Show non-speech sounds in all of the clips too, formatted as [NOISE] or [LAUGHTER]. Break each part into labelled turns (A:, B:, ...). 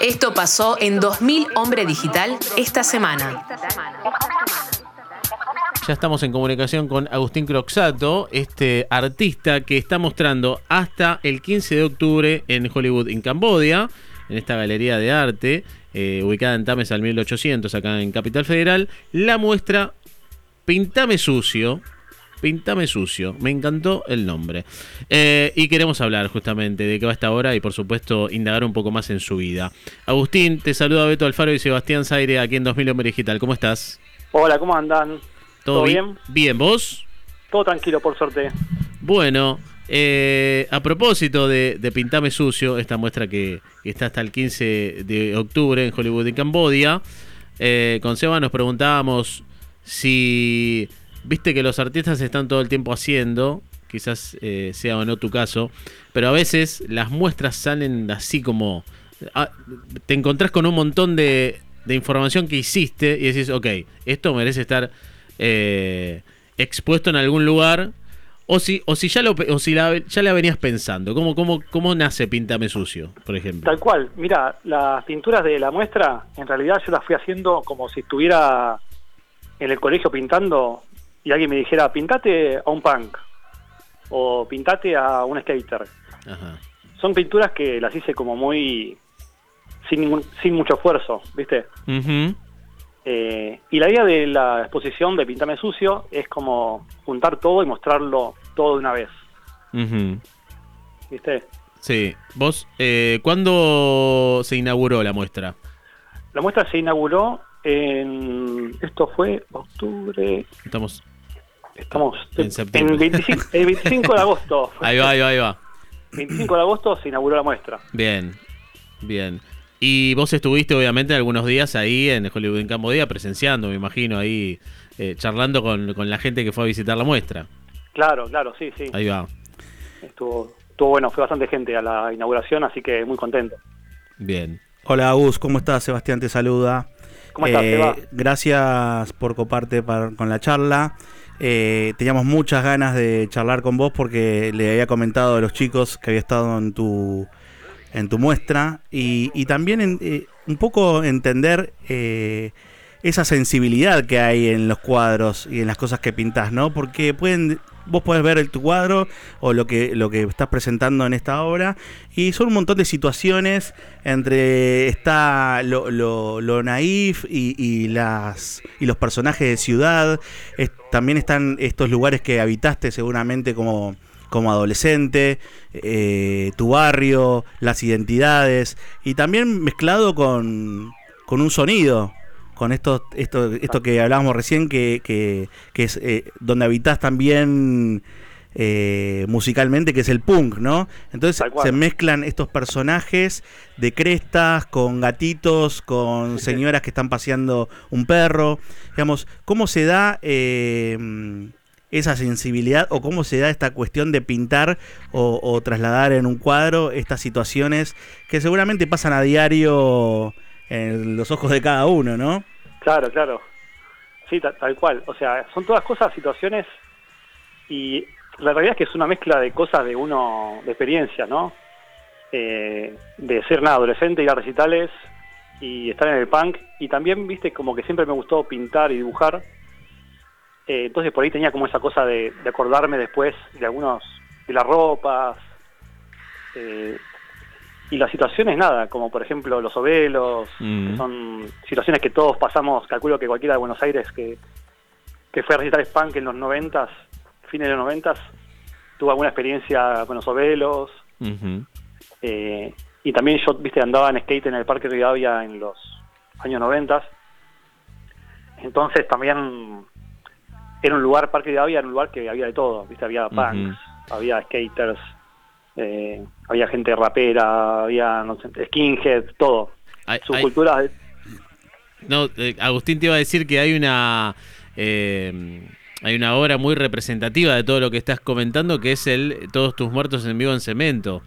A: Esto pasó en 2000 Hombre Digital esta semana.
B: Ya estamos en comunicación con Agustín Croxato, este artista que está mostrando hasta el 15 de octubre en Hollywood, en Cambodia, en esta galería de arte, eh, ubicada en Tames al 1800, acá en Capital Federal, la muestra Pintame Sucio, Pintame Sucio. Me encantó el nombre. Eh, y queremos hablar justamente de qué va esta hora y por supuesto indagar un poco más en su vida. Agustín, te saluda Beto Alfaro y Sebastián Zaire aquí en 2000 Hombre Digital. ¿Cómo estás?
C: Hola, ¿cómo andan?
B: ¿Todo, bien? Bien, ¿vos?
C: Todo tranquilo, por suerte.
B: Bueno, eh, a propósito de, Pintame Sucio, esta muestra que, está hasta el 15 de octubre en Hollywood y Cambodia, eh, con Seba nos preguntábamos si viste que los artistas están todo el tiempo haciendo, quizás eh, sea o no tu caso, pero a veces las muestras salen así como... Ah, te encontrás con un montón de, información que hiciste y decís, ok, esto merece estar eh, expuesto en algún lugar. O si, o si ya lo o si la, ya la venías pensando, ¿cómo, cómo, ¿cómo nace Píntame Sucio, por ejemplo?
C: Tal cual, mira, las pinturas de la muestra, en realidad yo las fui haciendo como si estuviera en el colegio pintando y alguien me dijera, pintate a un punk o pintate a un skater. Son pinturas que las hice como muy sin ningún, sin mucho esfuerzo, ¿viste? Eh, y la idea de la exposición de Pintame Sucio es como juntar todo y mostrarlo todo de una vez. ¿Viste?
B: Sí. ¿Vos, eh, cuándo se inauguró la muestra?
C: La muestra se inauguró en. Esto fue octubre.
B: Estamos
C: Estamos en septiembre. el 25 de agosto. [LAUGHS]
B: ahí va, ahí va, ahí va.
C: 25 de agosto se inauguró la muestra.
B: Bien, bien. Y vos estuviste obviamente algunos días ahí en Hollywood en Cambodia presenciando, me imagino, ahí eh, charlando con, la gente que fue a visitar la muestra.
C: Claro, claro, sí, sí.
B: Ahí va.
C: Estuvo, estuvo bueno, fue bastante gente a la inauguración, así que muy contento.
B: Bien.
D: Hola, Gus, ¿cómo estás? Sebastián te saluda.
C: ¿Cómo estás,
D: eh, Gracias por coparte con la charla. Eh, teníamos muchas ganas de charlar con vos porque le había comentado a los chicos que había estado en tu, en tu muestra y, también eh, un poco entender eh, esa sensibilidad que hay en los cuadros y en las cosas que pintás, ¿no? Porque pueden vos podés ver el, tu cuadro o lo que, lo que estás presentando en esta obra. Y son un montón de situaciones entre está lo, lo, naif y, las, y los personajes de ciudad, también están estos lugares que habitaste seguramente como como adolescente, eh, tu barrio, las identidades. Y también mezclado con, con un sonido, con esto, esto, esto que hablábamos recién, que, que, es eh, donde habitas también eh, musicalmente, que es el punk, ¿no? Entonces se mezclan estos personajes de crestas con gatitos, con señoras que están paseando un perro. Digamos, ¿cómo se da eh, esa sensibilidad o cómo se da esta cuestión de pintar o, o trasladar en un cuadro estas situaciones que seguramente pasan a diario en los ojos de cada uno, ¿no?
C: Claro, claro. Sí, tal, cual. O sea, son todas cosas, situaciones y la realidad es que es una mezcla de cosas de uno, de experiencia, ¿no? Eh, de ser nada, adolescente, ir a recitales y estar en el punk. Y también, viste, como que siempre me gustó pintar y dibujar. Eh, entonces por ahí tenía como esa cosa de, de acordarme después de algunos, de las ropas, eh, y las situaciones nada, como por ejemplo los ovelos, mm. son situaciones que todos pasamos, calculo que cualquiera de Buenos Aires que, que fue a recitar Spunk en los noventas, fines de los noventas, tuvo alguna experiencia con los ovelos. Eh, y también yo, viste, andaba en skate en el Parque Rivadavia en los años noventas. Entonces también era un lugar, Parque Rivadavia era un lugar que había de todo, viste, había punks, había skaters, eh, había gente rapera, había no sé, skinhead, todo. Su cultura.
B: No, eh, Agustín te iba a decir que hay una. Eh, hay una obra muy representativa de todo lo que estás comentando, que es el Todos tus muertos en vivo en cemento.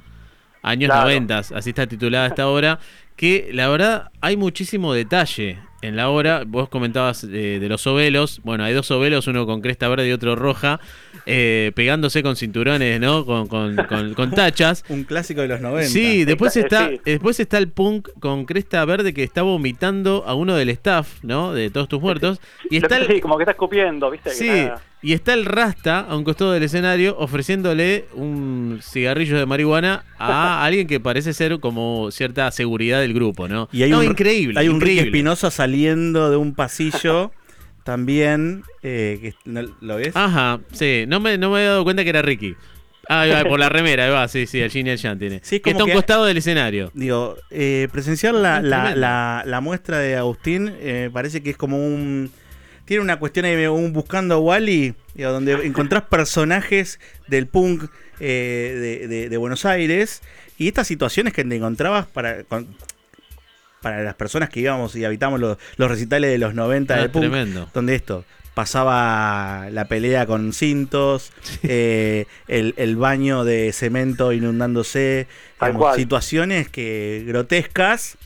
B: Años noventas, así está titulada esta obra, que la verdad hay muchísimo detalle en la obra, vos comentabas eh, de los ovelos. Bueno, hay dos ovelos, uno con cresta verde y otro roja, eh, pegándose con cinturones, ¿no? Con, con, con- con tachas. [LAUGHS]
D: Un clásico de los 90.
B: Sí, después
C: Está-
B: está,
C: sí.
B: después está el punk con cresta verde que está vomitando a uno del staff, ¿no? De todos tus muertos. [LAUGHS] Y está el,
C: sí, como que está escupiendo, ¿viste? Que
B: Sí,
C: nada.
B: Y está el Rasta a un costado del escenario ofreciéndole un cigarrillo de marihuana a [LAUGHS] alguien que parece ser como cierta seguridad del grupo, ¿no?
D: Y hay
B: No,
D: un,
B: increíble.
D: Hay un Ricky. Espinosa saliendo de un pasillo [LAUGHS] también. eh, que, ¿no- ¿Lo ves?
B: Ajá, sí, no me, no me había dado cuenta que era Ricky. Ah, va, por la remera, ahí va, sí, sí, el Gin y el Jan tiene.
D: Sí, es
B: que está a un costado del escenario.
D: Digo, eh, presenciar la,
B: Es
D: la, la- la muestra de Agustín eh, parece que es como un... Tiene una cuestión ahí, un buscando a Wally, digo, donde encontrás personajes del punk eh, de, de- de Buenos Aires y estas situaciones que te encontrabas para, con- para las personas que íbamos y habitamos los, los recitales de los 90
B: Ah,
D: de punk,
B: tremendo.
D: donde esto pasaba la pelea con cintos, eh, el, el baño de cemento inundándose, digamos, situaciones que grotescas,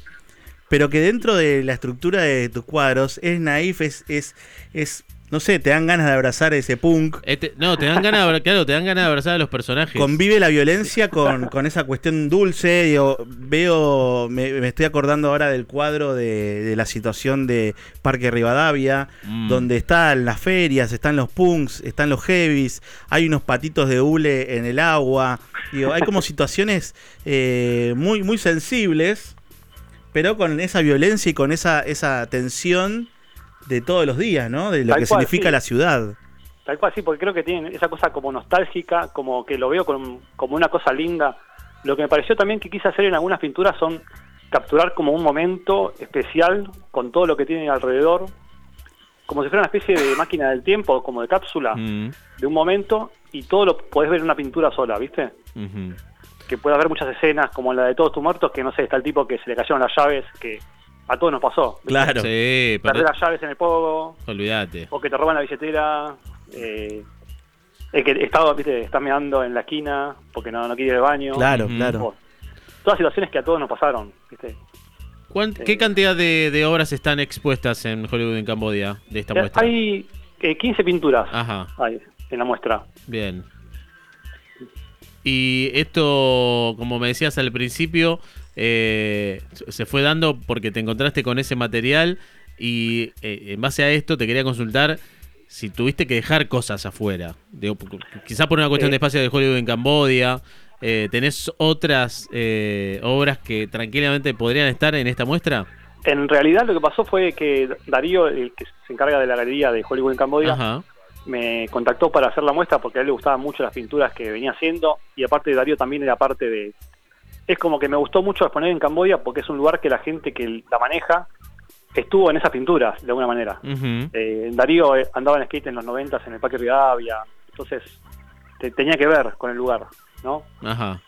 D: pero que dentro de la estructura de tus cuadros es naif, es, es, es no sé, te dan ganas de abrazar ese punk.
B: Este- no, te dan ganas de, claro, te dan ganas de abrazar a los personajes.
D: Convive la violencia con, con esa cuestión dulce. Digo, veo, me, me estoy acordando ahora del cuadro de, de la situación de Parque Rivadavia,
B: Mm.
D: donde están las ferias, están los punks, están los heavies, hay unos patitos de hule en el agua. Digo, hay como situaciones eh, muy, muy sensibles, pero con esa violencia y con esa, esa tensión de todos los días, ¿no? De lo
C: Tal
D: que
C: cual,
D: significa
C: sí.
D: la ciudad.
C: Tal cual, sí, porque creo que tienen esa cosa como nostálgica, como que lo veo con- como una cosa linda. Lo que me pareció también que quise hacer en algunas pinturas son capturar como un momento especial con todo lo que tiene alrededor, como si fuera una especie de máquina del tiempo, como de cápsula,
B: Mm,
C: de un momento, y todo lo podés ver en una pintura sola, ¿viste? Que puede haber muchas escenas, como la de Todos tus muertos, que no sé, está el tipo que se le cayeron las llaves, que a todos nos pasó. ¿viste?
D: Claro.
B: Sí,
C: Perder
B: pero
C: las llaves en el pogo,
B: olvídate.
C: o que te roban la billetera, eh, el que está, viste, está meando en la esquina porque no, no quiere ir al baño.
D: Claro, claro.
C: O- todas situaciones que a todos nos pasaron, viste.
B: ¿Cuán- ¿Qué
C: Eh,
B: cantidad de, de obras están expuestas en Hollywood en Cambodia de esta muestra?
C: Hay eh, 15 pinturas
B: Ajá,
C: hay en la muestra.
B: bien. Y esto, como me decías al principio, eh, se fue dando porque te encontraste con ese material y eh, en base a esto te quería consultar si tuviste que dejar cosas afuera. Digo, porque quizá por una cuestión
C: Eh.
B: de espacio de Hollywood en Cambodia. eh, ¿Tenés otras obras que tranquilamente podrían estar en esta muestra?
C: En realidad lo que pasó fue que Darío, el que se encarga de la galería de Hollywood en Camboya,
B: Ajá.
C: Me contactó para hacer la muestra porque a él le gustaban mucho las pinturas que venía haciendo y aparte Darío también era parte de... Es como que me gustó mucho exponer en Camboya porque es un lugar que la gente que la maneja estuvo en esas pinturas de alguna manera. Eh, Darío eh, andaba en skate en los 90 en el Parque Rivadavia, entonces te- tenía que ver con el lugar, ¿no?
B: Ajá.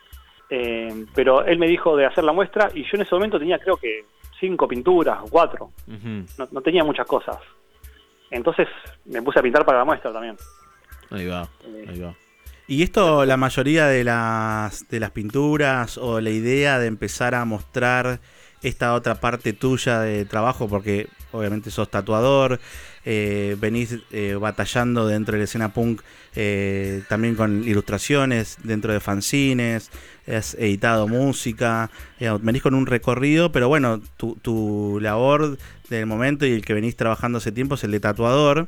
C: Eh, pero él me dijo de hacer la muestra y yo en ese momento tenía creo que cinco pinturas o cuatro, no tenía muchas cosas. Entonces me puse a pintar para la muestra también.
B: Ahí va,
C: Eh,
B: ahí va.
D: Y esto, la mayoría de las, de las pinturas o la idea de empezar a mostrar esta otra parte tuya de trabajo, porque obviamente sos tatuador, eh, venís eh, batallando dentro de la escena punk eh, también con ilustraciones, dentro de fanzines, has editado música, venís con un recorrido, pero bueno, tu, tu labor del momento y el que venís trabajando hace tiempo es el de tatuador.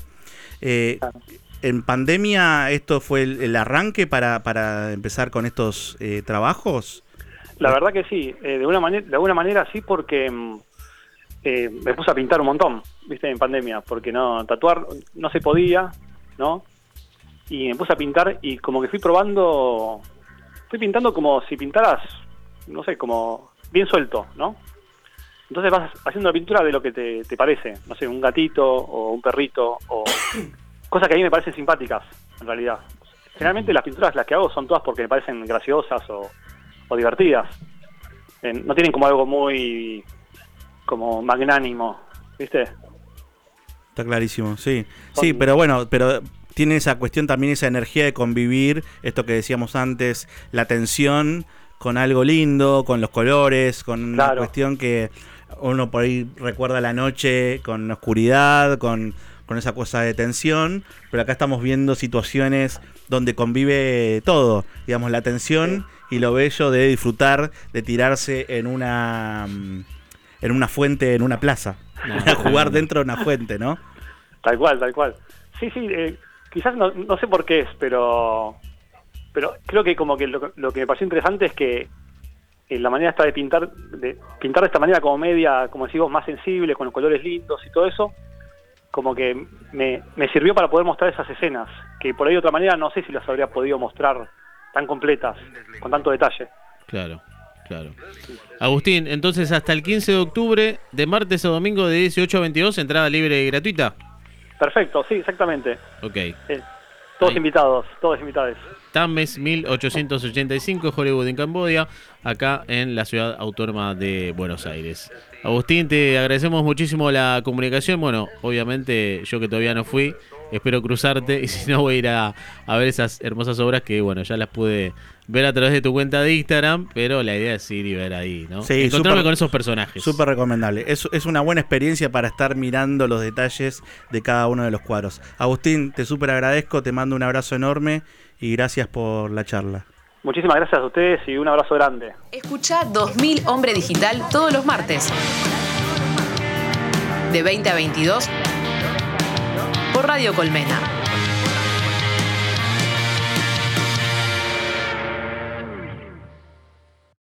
D: ¿En pandemia esto fue el, el arranque para, para empezar con estos trabajos?
C: La verdad que sí, de, una manera, de alguna manera sí porque mm, eh, me puse a pintar un montón, viste, en pandemia, porque no, tatuar no se podía, ¿no? Y me puse a pintar y como que fui probando, fui pintando como si pintaras, no sé, como bien suelto, ¿no? Entonces vas haciendo la pintura de lo que te, te parece, no sé, un gatito o un perrito o [COUGHS] cosas que a mí me parecen simpáticas, en realidad. Generalmente las pinturas las que hago son todas porque me parecen graciosas o, o divertidas. Eh, no tienen como algo muy como magnánimo, ¿viste?
D: Está clarísimo, sí. Sí, pero bueno, pero tiene esa cuestión también, esa energía de convivir, esto que decíamos antes, la tensión con algo lindo, con los colores, con una cuestión que uno por ahí recuerda la noche con oscuridad, con, con esa cosa de tensión, pero acá estamos viendo situaciones donde convive todo, digamos, la tensión y lo bello de disfrutar de tirarse en una en una fuente, en una plaza,
B: No, [LAUGHS]
D: jugar dentro de una fuente, ¿no?
C: Tal cual, tal cual. Sí, sí, eh, quizás no, no sé por qué es, pero pero creo que como que lo, lo que me pareció interesante es que eh, la manera esta de pintar, de pintar de esta manera como media, como decimos, más sensible, con los colores lindos y todo eso, como que me, me sirvió para poder mostrar esas escenas, que por ahí de otra manera no sé si las habría podido mostrar tan completas, con tanto detalle.
B: Claro, claro. Agustín, entonces hasta el 15 de octubre, de martes a domingo de 18 a 22, entrada libre y gratuita.
C: Perfecto, sí, exactamente.
B: Ok.
C: Eh, todos
B: Ahí.
C: invitados, todos invitados.
B: Tames 1885, Hollywood en Cambodia, acá en la ciudad autónoma de Buenos Aires. Agustín, te agradecemos muchísimo la comunicación. Bueno, obviamente yo que todavía no fui, espero cruzarte [LAUGHS] y si no voy a ir a, a ver esas hermosas obras que, bueno, ya las pude ver a través de tu cuenta de Instagram, pero la idea es ir y ver ahí, ¿no?
D: Sí,
B: Encontrarme
D: súper-
B: con esos personajes.
D: Súper recomendable. Es, es una buena experiencia para estar mirando los detalles de cada uno de los cuadros. Agustín, te súper agradezco, te mando un abrazo enorme y gracias por la charla.
C: Muchísimas gracias a ustedes y un abrazo grande.
A: Escucha 2000 Hombre Digital todos los martes. De 20 a 22 Radio Colmena.